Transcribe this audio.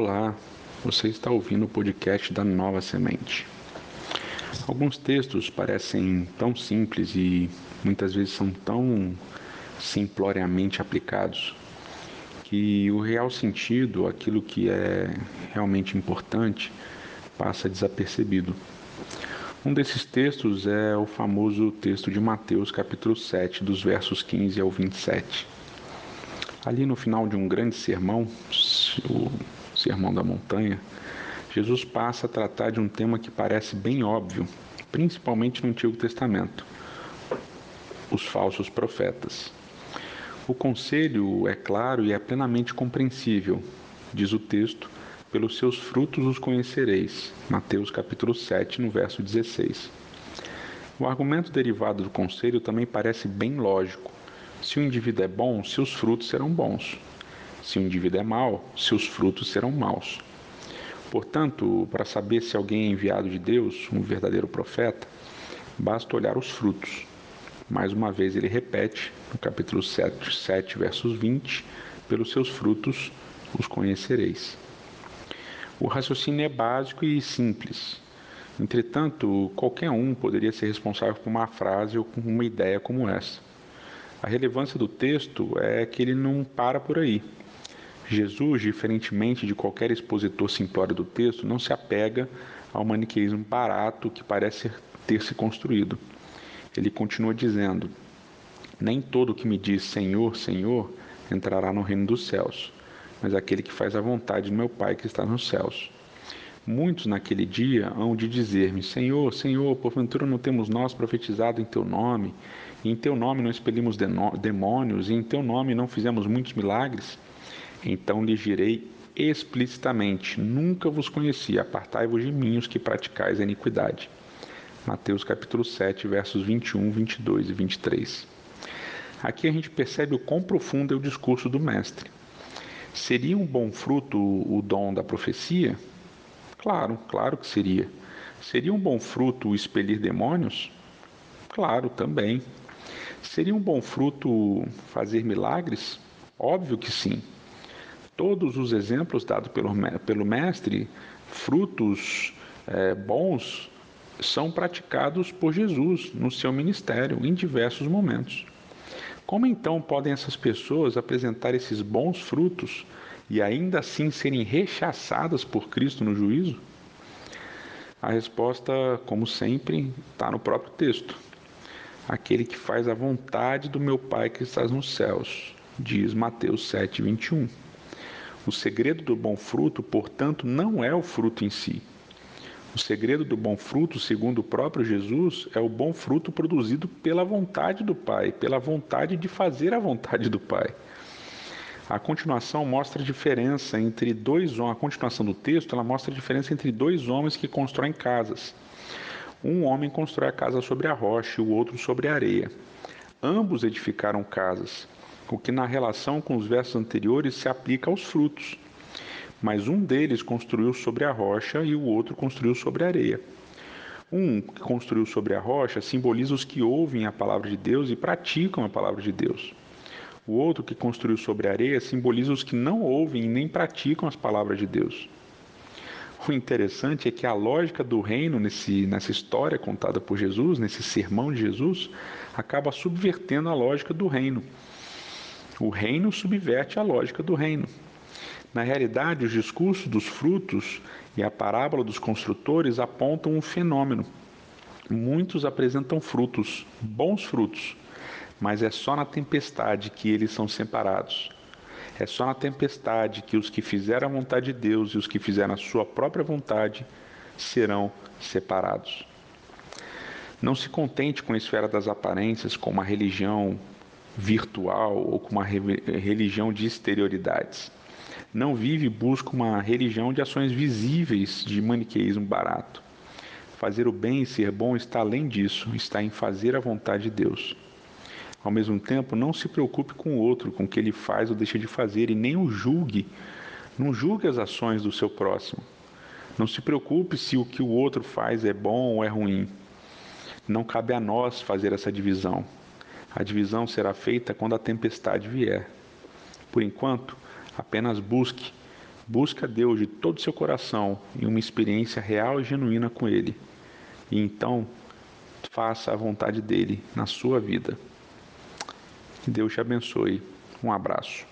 Olá, você está ouvindo o podcast da Nova Semente. Alguns textos parecem tão simples e muitas vezes são tão simploriamente aplicados que o real sentido, aquilo que é realmente importante, passa desapercebido. Um desses textos é o famoso texto de Mateus, capítulo 7, dos versos 15 ao 27. Ali no final de um grande sermão, o Sermão da Montanha, Jesus passa a tratar de um tema que parece bem óbvio, principalmente no Antigo Testamento: os falsos profetas. O conselho é claro e é plenamente compreensível, diz o texto, pelos seus frutos os conhecereis. Mateus capítulo 7, no verso 16. O argumento derivado do conselho também parece bem lógico. Se o indivíduo é bom, seus frutos serão bons. Se o indivíduo é mau, seus frutos serão maus. Portanto, para saber se alguém é enviado de Deus, um verdadeiro profeta, basta olhar os frutos. Mais uma vez ele repete, no capítulo 7, 7 versos 20, pelos seus frutos os conhecereis. O raciocínio é básico e simples. Entretanto, qualquer um poderia ser responsável por uma frase ou por uma ideia como essa. A relevância do texto é que ele não para por aí. Jesus, diferentemente de qualquer expositor simplório do texto, não se apega ao maniqueísmo barato que parece ter se construído. Ele continua dizendo: Nem todo que me diz Senhor, Senhor entrará no reino dos céus, mas aquele que faz a vontade do meu Pai que está nos céus. Muitos naquele dia hão de dizer-me: Senhor, Senhor, porventura não temos nós profetizado em teu nome, e em teu nome não expelimos demônios, e em teu nome não fizemos muitos milagres? Então lhes direi explicitamente: Nunca vos conheci, apartai-vos de mim os que praticais a iniquidade. Mateus capítulo 7, versos 21, 22 e 23. Aqui a gente percebe o quão profundo é o discurso do mestre. Seria um bom fruto o dom da profecia? Claro, claro que seria. Seria um bom fruto expelir demônios? Claro, também. Seria um bom fruto fazer milagres? Óbvio que sim. Todos os exemplos dados pelo, pelo Mestre, frutos é, bons, são praticados por Jesus no seu ministério em diversos momentos. Como então podem essas pessoas apresentar esses bons frutos e ainda assim serem rechaçadas por Cristo no juízo? A resposta, como sempre, está no próprio texto. Aquele que faz a vontade do meu Pai que está nos céus, diz Mateus 7, 21. O segredo do bom fruto, portanto, não é o fruto em si. O segredo do bom fruto, segundo o próprio Jesus, é o bom fruto produzido pela vontade do Pai, pela vontade de fazer a vontade do Pai. A continuação mostra a diferença entre dois homens. A continuação do texto ela mostra a diferença entre dois homens que constroem casas. Um homem constrói a casa sobre a rocha e o outro sobre a areia. Ambos edificaram casas, que na relação com os versos anteriores se aplica aos frutos. Mas um deles construiu sobre a rocha e o outro construiu sobre a areia. Um que construiu sobre a rocha simboliza os que ouvem a palavra de Deus e praticam a palavra de Deus. O outro, que construiu sobre a areia, simboliza os que não ouvem e nem praticam as palavras de Deus. O interessante é que a lógica do reino, nesse, nessa história contada por Jesus, nesse sermão de Jesus, acaba subvertendo a lógica do reino. O reino subverte a lógica do reino. Na realidade, os discursos dos frutos e a parábola dos construtores apontam um fenômeno. Muitos apresentam frutos, bons frutos, mas é só na tempestade que eles são separados. É só na tempestade que os que fizeram a vontade de Deus e os que fizeram a sua própria vontade serão separados. Não se contente com a esfera das aparências, com uma religião virtual ou com uma religião de exterioridades. Não vive e busca uma religião de ações visíveis de maniqueísmo barato. Fazer o bem e ser bom está além disso, está em fazer a vontade de Deus. Ao mesmo tempo, não se preocupe com o outro, com o que ele faz ou deixa de fazer, e nem o julgue. Não julgue as ações do seu próximo. Não se preocupe se o que o outro faz é bom ou é ruim. Não cabe a nós fazer essa divisão. A divisão será feita quando a tempestade vier. Por enquanto, apenas busque Busca Deus de todo o seu coração em uma experiência real e genuína com Ele. E então, faça a vontade dele na sua vida. Que Deus te abençoe. Um abraço.